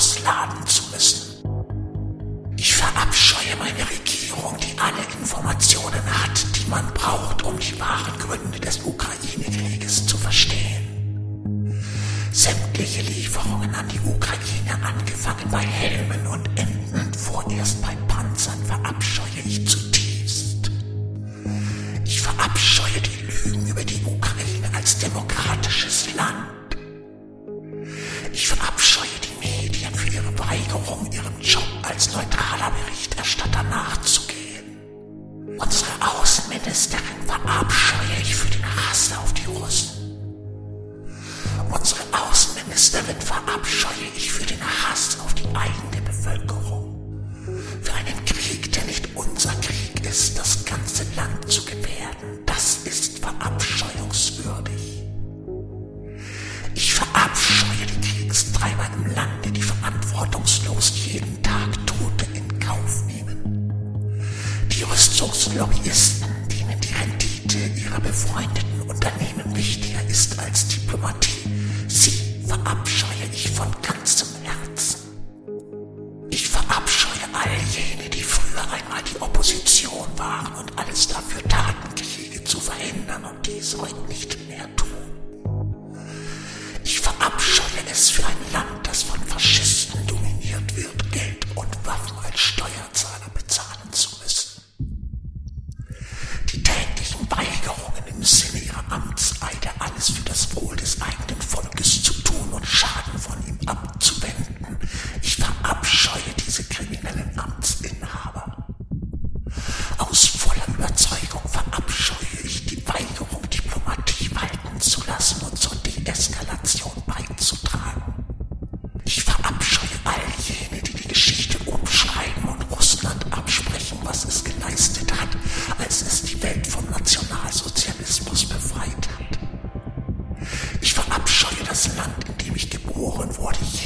ausladen zu müssen. Ich verabscheue meine Regierung, die alle Informationen hat, die man braucht, um die wahren Gründe des Ukraine-Krieges zu verstehen. Sämtliche Lieferungen an die Ukraine, angefangen bei Helmen und Enden, vorerst bei Panzern, verabscheue ich zutiefst. Ich verabscheue die Lügen über die Ukraine als demokratisches Land. Ich verabscheue die Medien für ihre Weigerung, ihrem Job als neutraler Berichterstatter nachzugehen. Unsere Außenministerin verabscheue ich für den Hass auf die Russen. Unsere Außenministerin verabscheue verantwortungslos jeden Tag Tote in Kauf nehmen. Die Rüstungslobbyisten, denen die Rendite ihrer befreundeten Unternehmen wichtiger ist als Diplomatie, sie verabscheue ich von ganzem Herzen. Ich verabscheue all jene, die früher einmal die Opposition waren und alles dafür taten, Kriege zu verhindern und dies heute Wochen vor dich